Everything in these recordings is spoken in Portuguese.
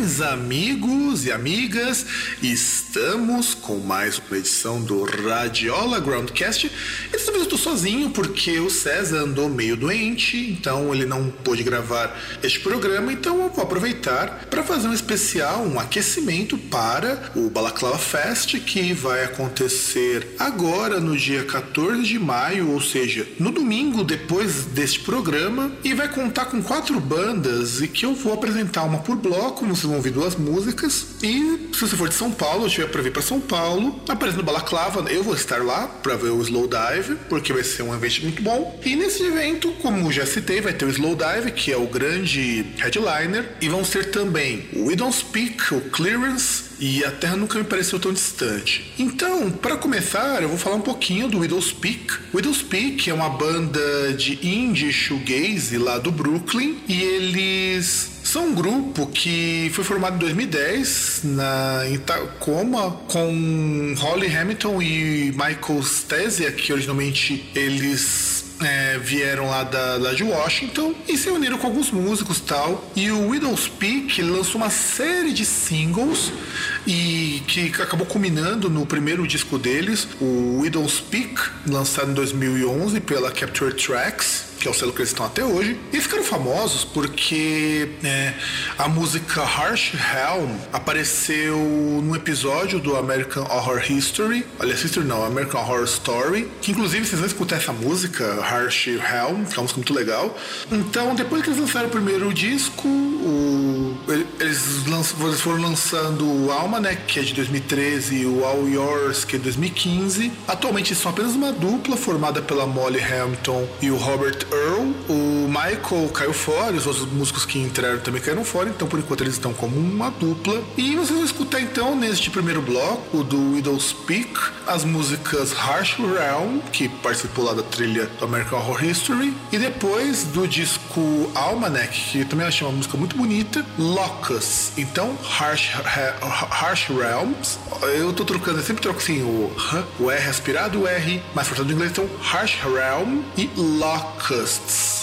Saudações, amigos e amigas! Estamos com mais uma edição do Radiola Groundcast. E dessa vez eu estou sozinho porque o César andou meio doente, então ele não pôde gravar este programa. Então eu vou aproveitar para fazer um especial, um aquecimento para o Balaclava Fest que vai acontecer agora no dia 14 de maio, ou seja, no domingo depois deste programa, e vai contar com quatro bandas e que eu vou apresentar uma por bloco, vocês vão ouvir duas músicas. E se você for de São Paulo, eu estiver para vir para São Paulo, aparece no Balaclava, eu vou estar lá para ver o Slow Dive, porque vai ser um evento muito bom. E nesse evento, como já citei, vai ter o Slow Dive, que é o grande headliner, e vão ser também o We Don't Speak, o Clearance e a Terra nunca me pareceu tão distante. Então, para começar, eu vou falar um pouquinho do Widow's Peak. Widow's Peak é uma banda de indie shoegaze lá do Brooklyn e eles são um grupo que foi formado em 2010 na, em Tacoma com Holly Hamilton e Michael Stasia, que originalmente eles é, vieram lá, da, lá de Washington e se uniram com alguns músicos tal. E o Widow's Peak lançou uma série de singles e que acabou culminando no primeiro disco deles, o Widow's Peak, lançado em 2011 pela Capture Tracks que é o selo que eles estão até hoje. E ficaram famosos porque é, a música Harsh Helm apareceu num episódio do American Horror History, aliás, History não, American Horror Story, que inclusive vocês vão escutar essa música, Harsh Helm, que é uma música muito legal. Então, depois que eles lançaram o primeiro disco, o, eles, lanç, eles foram lançando o Alma, né, que é de 2013, e o All Yours, que é de 2015. Atualmente são apenas uma dupla formada pela Molly Hamilton e o Robert Earl. O Michael caiu fora, os outros músicos que entraram também caíram fora, então por enquanto eles estão como uma dupla. E vocês vão escutar então neste primeiro bloco do Widow's Peak as músicas Harsh Realm, que participou lá da trilha do American Horror History, e depois do disco Almanac, que também achei uma música muito bonita, Locus. Então, Harsh, Harsh Realms, eu tô trocando, eu sempre troco assim o, o R aspirado, o R mais forçado do inglês, então Harsh Realm e Locus. bursts.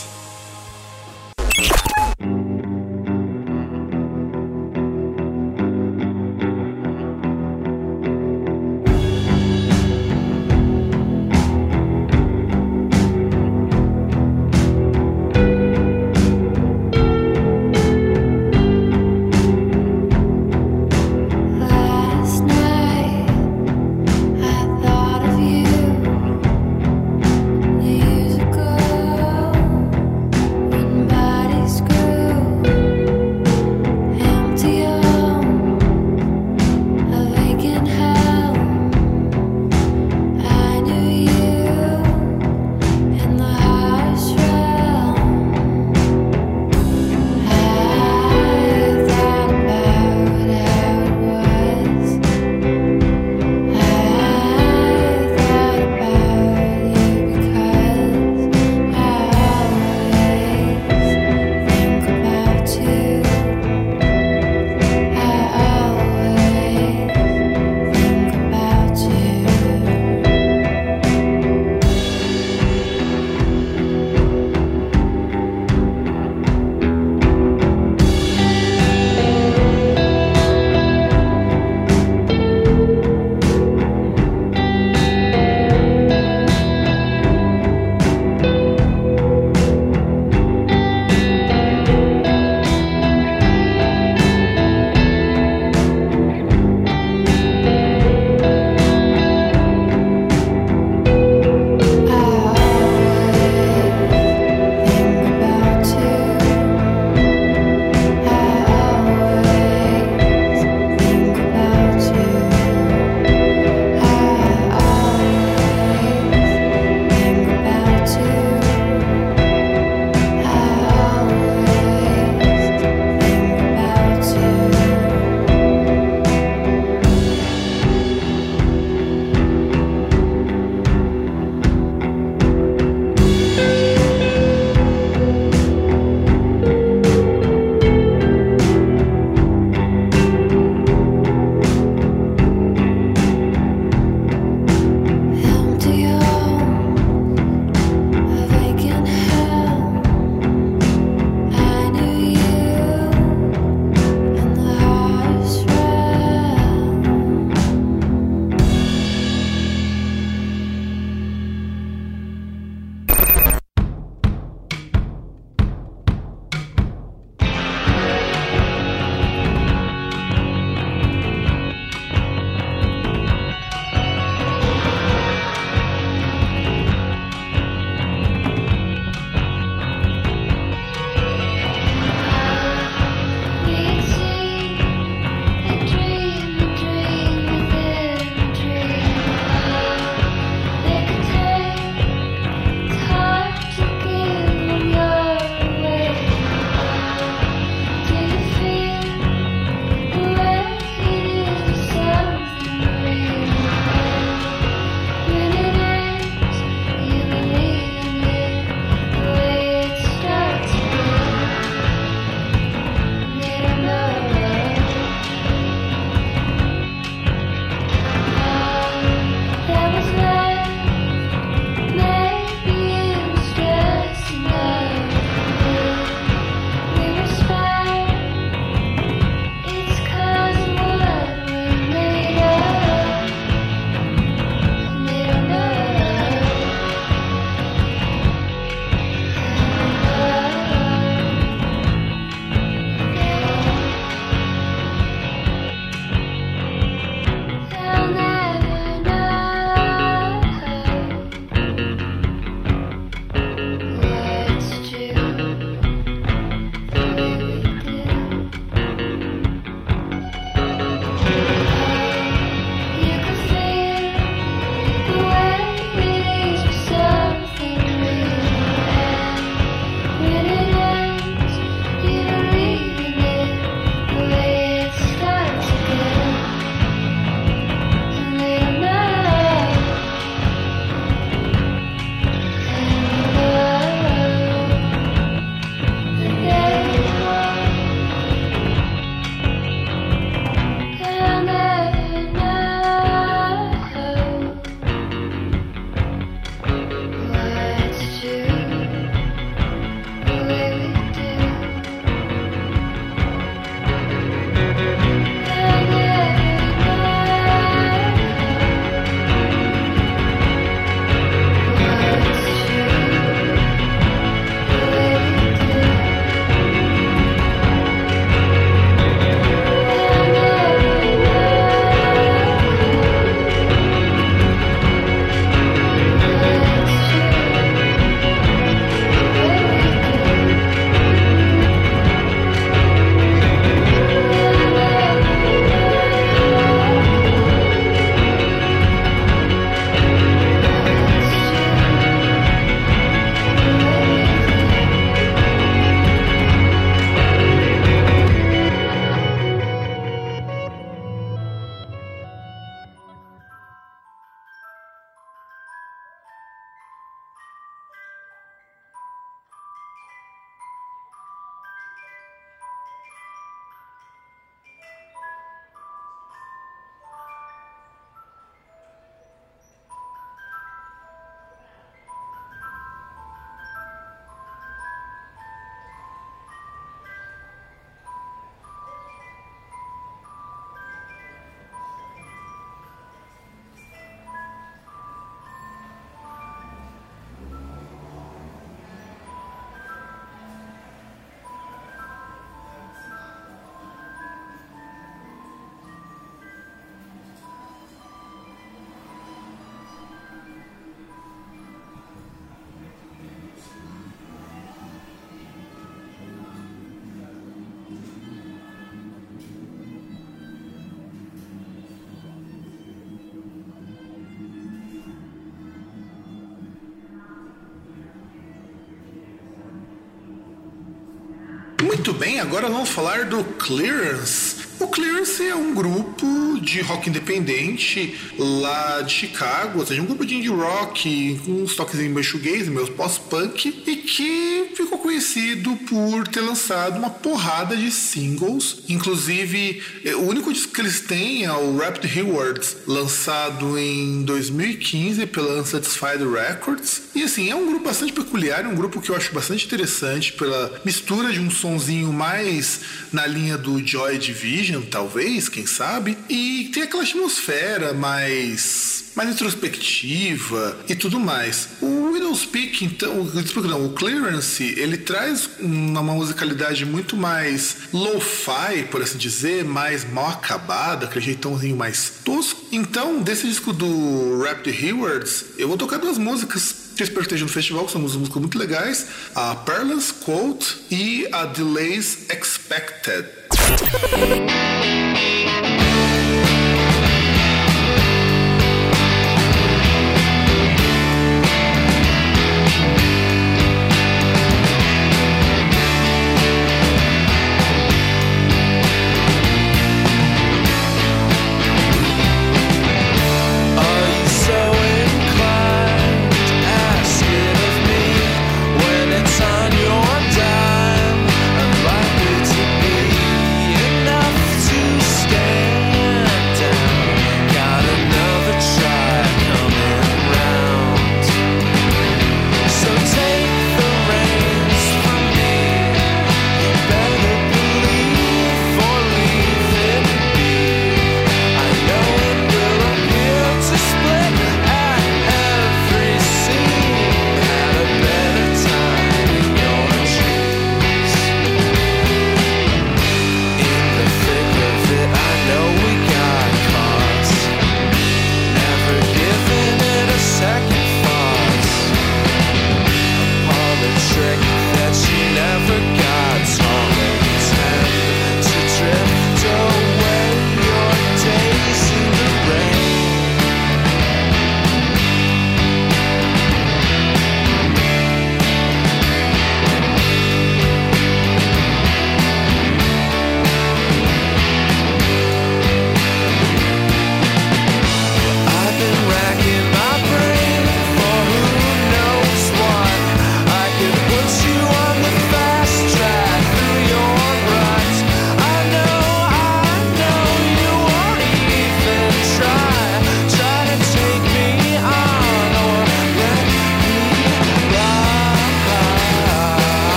Muito bem, agora vamos falar do Clearance. O Clearance é um grupo de rock independente lá de Chicago, ou seja, um grupo de indie rock com uns toques em shoegaze, meio pós-punk, e que ficou conhecido por ter lançado uma porrada de singles. Inclusive, eh, o único disco que eles têm é o Rapid Rewards, lançado em 2015 pela Unsatisfied Records. E assim, é um grupo bastante peculiar, é um grupo que eu acho bastante interessante pela mistura de um sonzinho mais na linha do Joy Division, talvez, quem sabe, e tem aquela atmosfera mais mais introspectiva e tudo mais. O Widowspeak, então, o, não, o Clearance, ele traz uma musicalidade muito mais lo-fi, por assim dizer, mais mal acabada, aquele jeitãozinho mais tosco. Então, desse disco do Rapid Rewards, eu vou tocar duas músicas que eu espero que no festival, que são músicas muito legais, a Parlance Quote e a Delays Expected. Enough to stay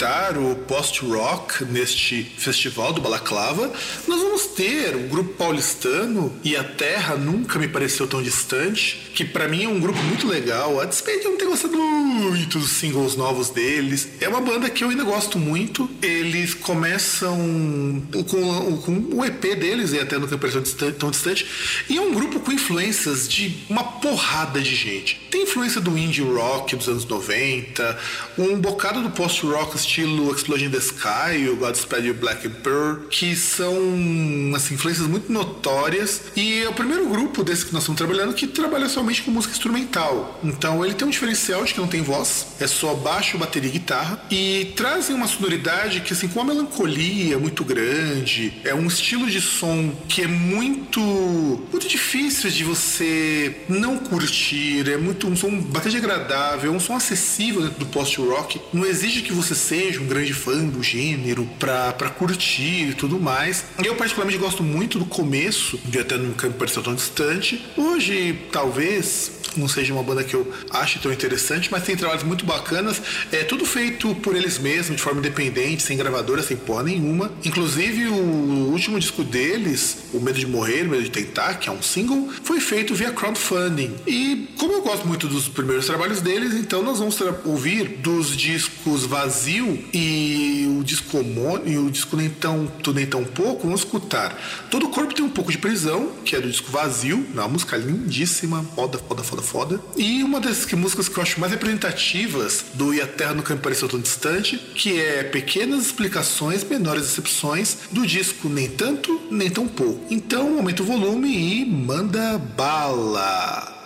representar o post-rock neste festival do Balaclava, nós vamos ter o grupo paulistano e a Terra nunca me pareceu tão distante, que para mim é um grupo muito legal, a despeito de eu não ter gostado muito dos singles novos deles. É uma banda que eu ainda gosto muito. Eles começam com, com o EP deles, e até no tempo tão distante, e é um grupo com influências de uma porrada de gente. Tem influência do indie rock dos anos 90, um bocado do post-rock estilo Explosion in the Sky, o Godspeed e o Black Pearl, que são assim, influências muito notórias. E é o primeiro grupo desse que nós estamos trabalhando que trabalha somente com música instrumental. Então ele tem um diferencial de que não tem voz, é só baixo, bateria e guitarra, e trazem uma sonoridade que, assim, com uma melancolia muito grande, é um estilo de som que é muito, muito difícil de você não curtir, é muito um som bastante agradável, é um som acessível dentro do post-rock, não exige que você seja um grande fã do gênero pra, pra curtir e tudo mais. Eu particularmente gosto muito do começo, de até nunca me pareceu tão distante. Hoje, talvez, não seja uma banda que eu ache tão interessante, mas tem trabalhos muito bacanas. É tudo feito por eles mesmos, de forma independente, sem gravadora, sem porra nenhuma. Inclusive, o último disco deles, O Medo de Morrer, O Medo de Tentar, que é um single, foi feito via crowdfunding. E como eu gosto muito dos primeiros trabalhos deles, então nós vamos ouvir dos discos Vazio e o disco e o disco Nem Tão, Nem Tão Pouco, vamos escutar. Todo o corpo tem um pouco de prisão, que é do disco Vazio, uma música lindíssima, foda, foda, foda, foda. E uma das músicas que eu acho mais representativas do E a Terra Nunca Me Pareceu Tão Distante, que é Pequenas Explicações, Menores Decepções, do disco Nem Tanto, Nem Tão Pouco. Então, aumenta o volume e manda bala.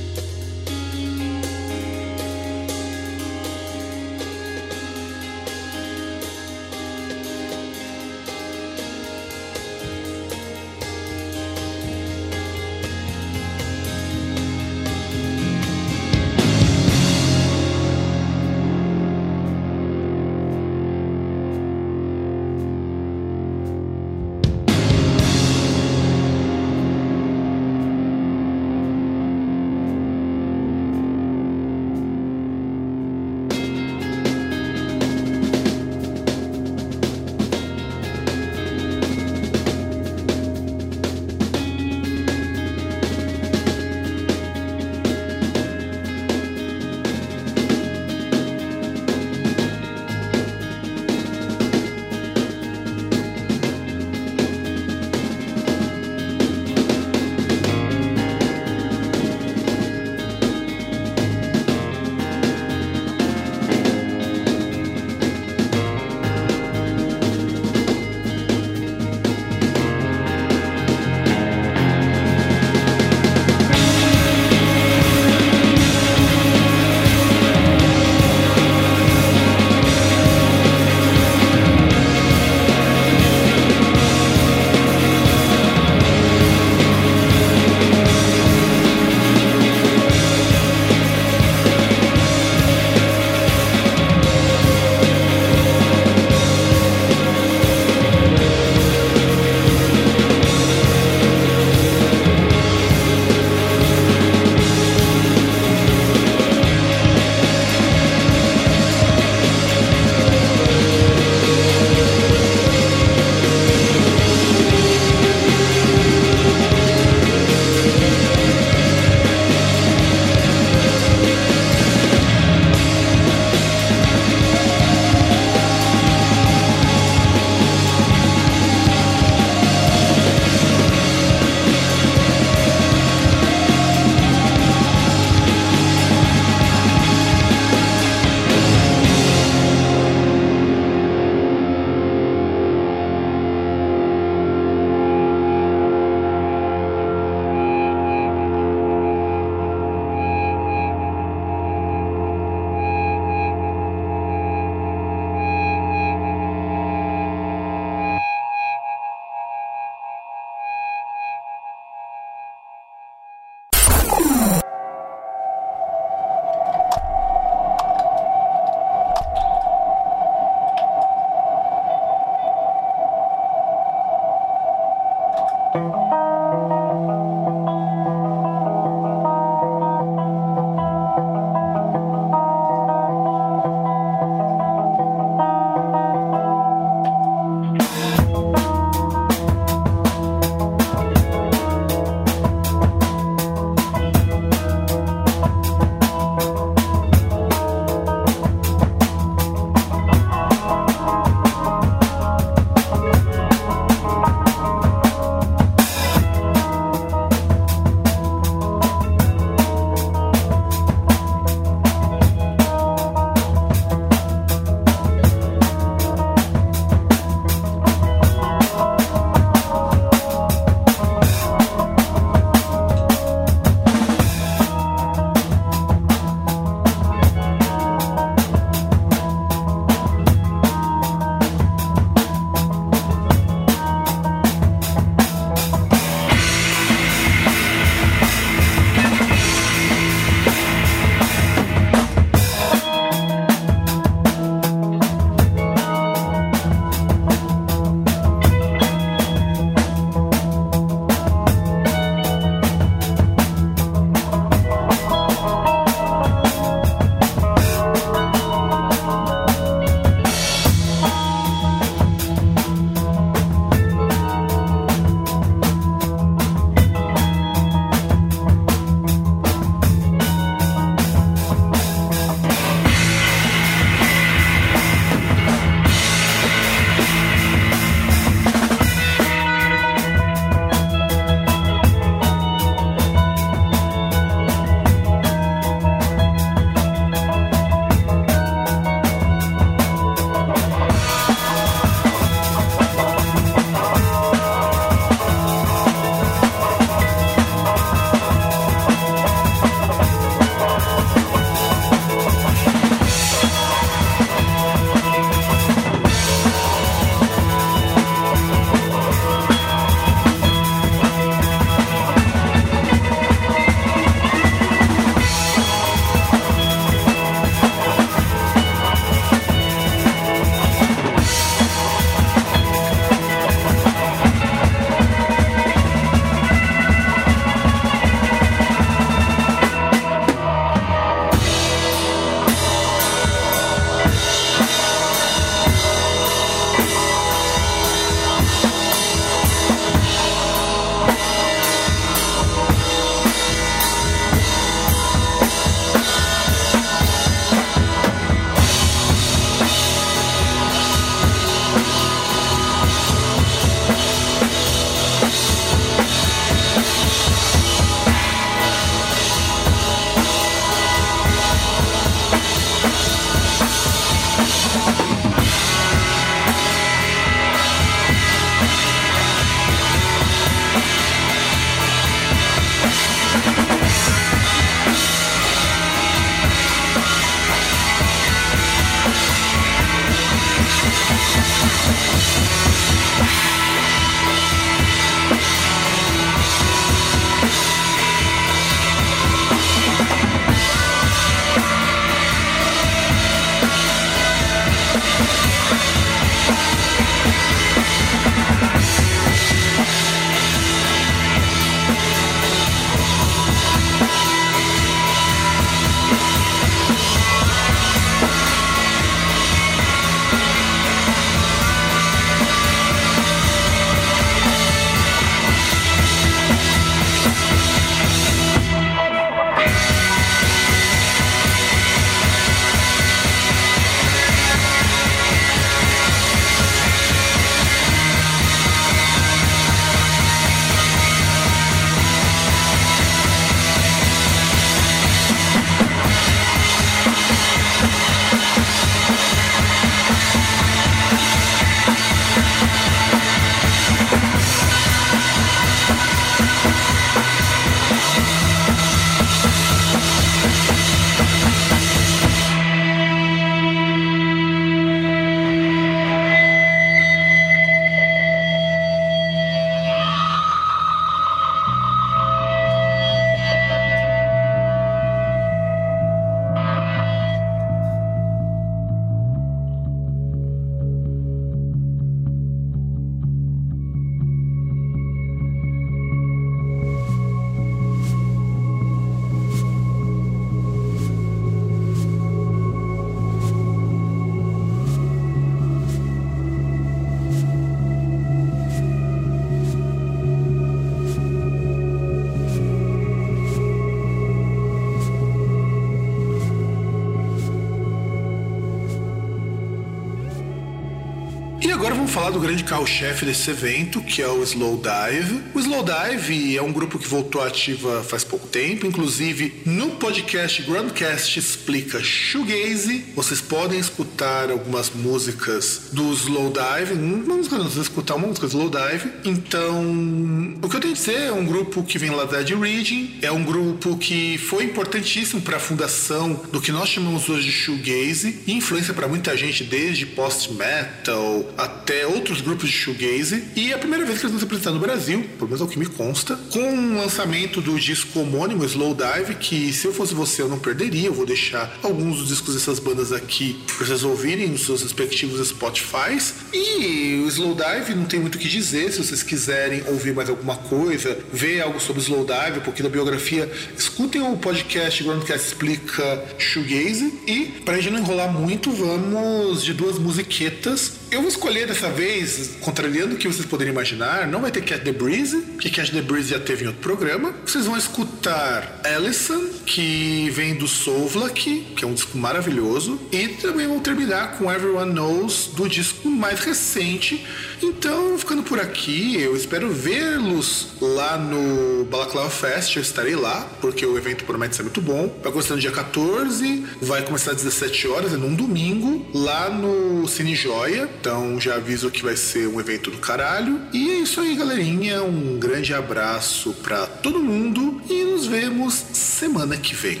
Carro-chefe desse evento, que é o Slowdive. O Slowdive é um grupo que voltou ativa faz pouco tempo, inclusive no podcast Grandcast explica shoegaze. Vocês podem escutar algumas músicas do Slowdive, uma música, não, vocês escutar uma música do Slowdive. Então, o que eu tenho a dizer é um grupo que vem lá da Dead Reading, é um grupo que foi importantíssimo para a fundação do que nós chamamos hoje de shoegaze e influência para muita gente desde post-metal até outros grupos de shoegaze. E é a primeira vez que eles vão se apresentar no Brasil, pelo menos é o que me consta, com o lançamento do disco homônimo Slowdive, que se eu fosse você eu não perderia. Eu vou deixar alguns dos discos dessas bandas aqui para vocês ouvirem nos seus respectivos Spotify. E o Slowdive não tem muito o que dizer, se vocês quiserem ouvir mais alguma coisa, ver algo sobre Slowdive, um pouquinho da biografia, escutem o podcast Groundcast Explica Shoegaze. E, para a gente não enrolar muito, vamos de duas musiquetas. Eu vou escolher dessa vez, contrariando o que vocês poderiam imaginar, não vai ter Catch the Breeze, porque Catch the Breeze já teve em outro programa. Vocês vão escutar Allison, que vem do Soulvlak, que é um disco maravilhoso, e também vão terminar com Everyone Knows, do disco mais recente. Então, ficando por aqui, eu espero vê-los lá no Balaclava Fest, eu estarei lá, porque o evento promete ser muito bom. Vai começar no dia 14, vai começar às 17 horas, é num domingo, lá no Cine Joia. Então já aviso que vai ser um evento do caralho. E é isso aí, galerinha. Um grande abraço para todo mundo e nos vemos semana que vem.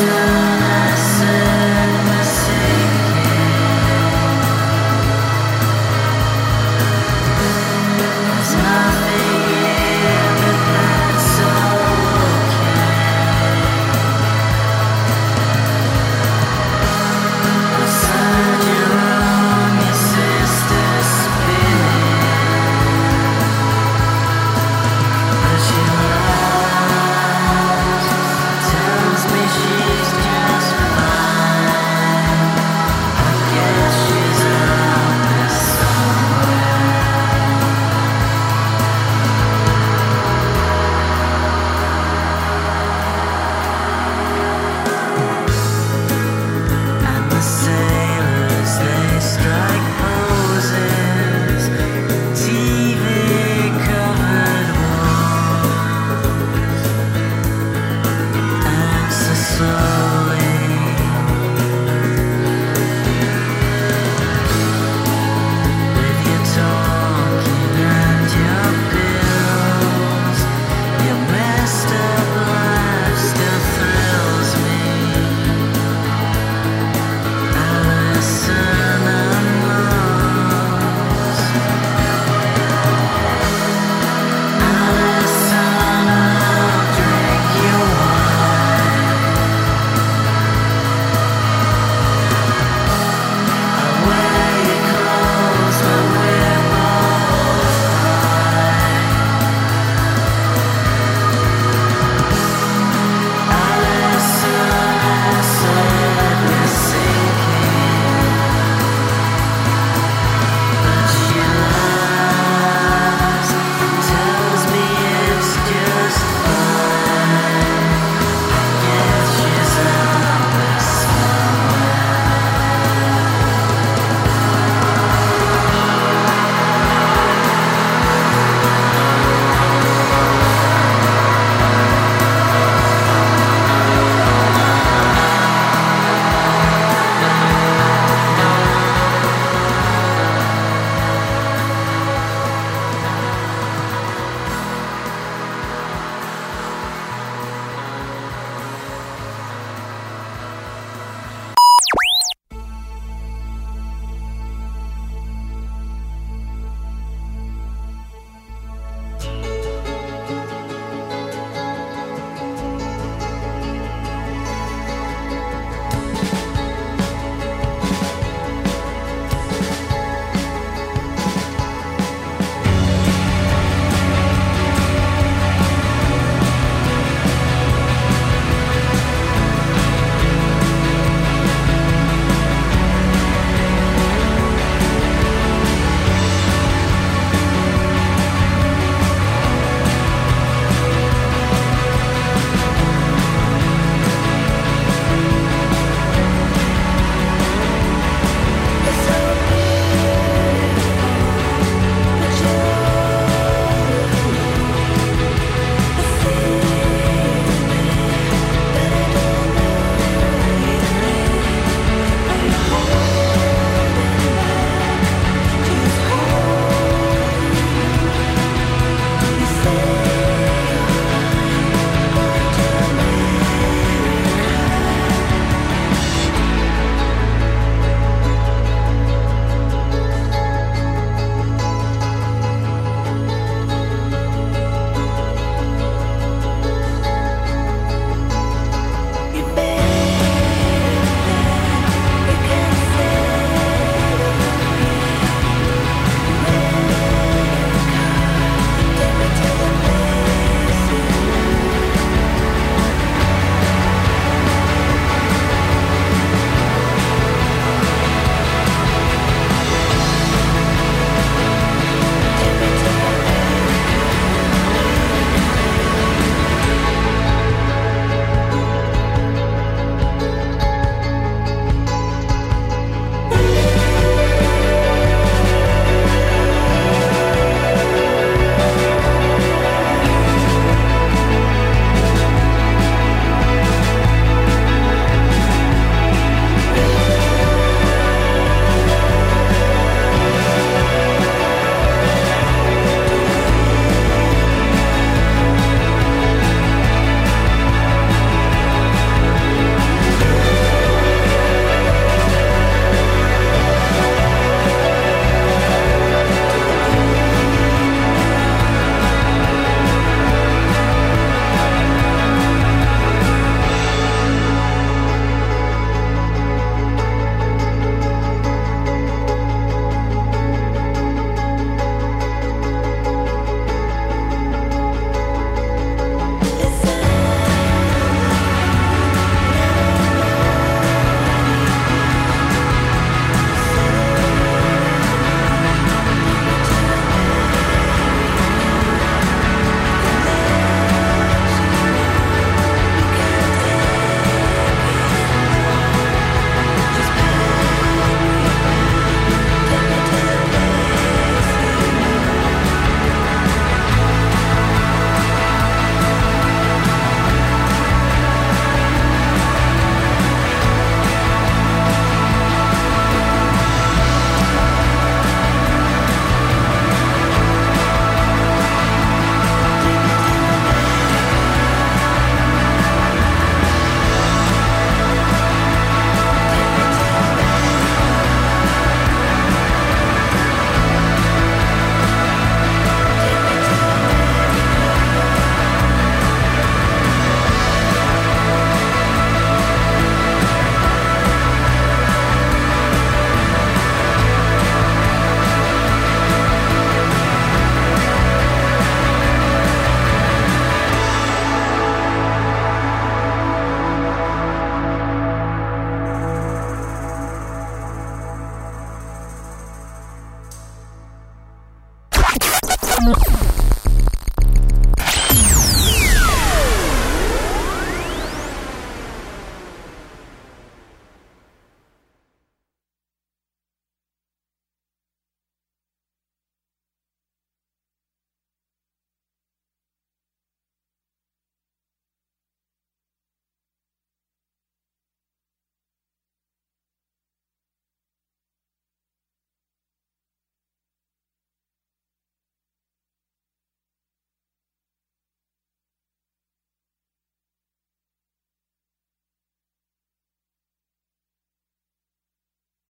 time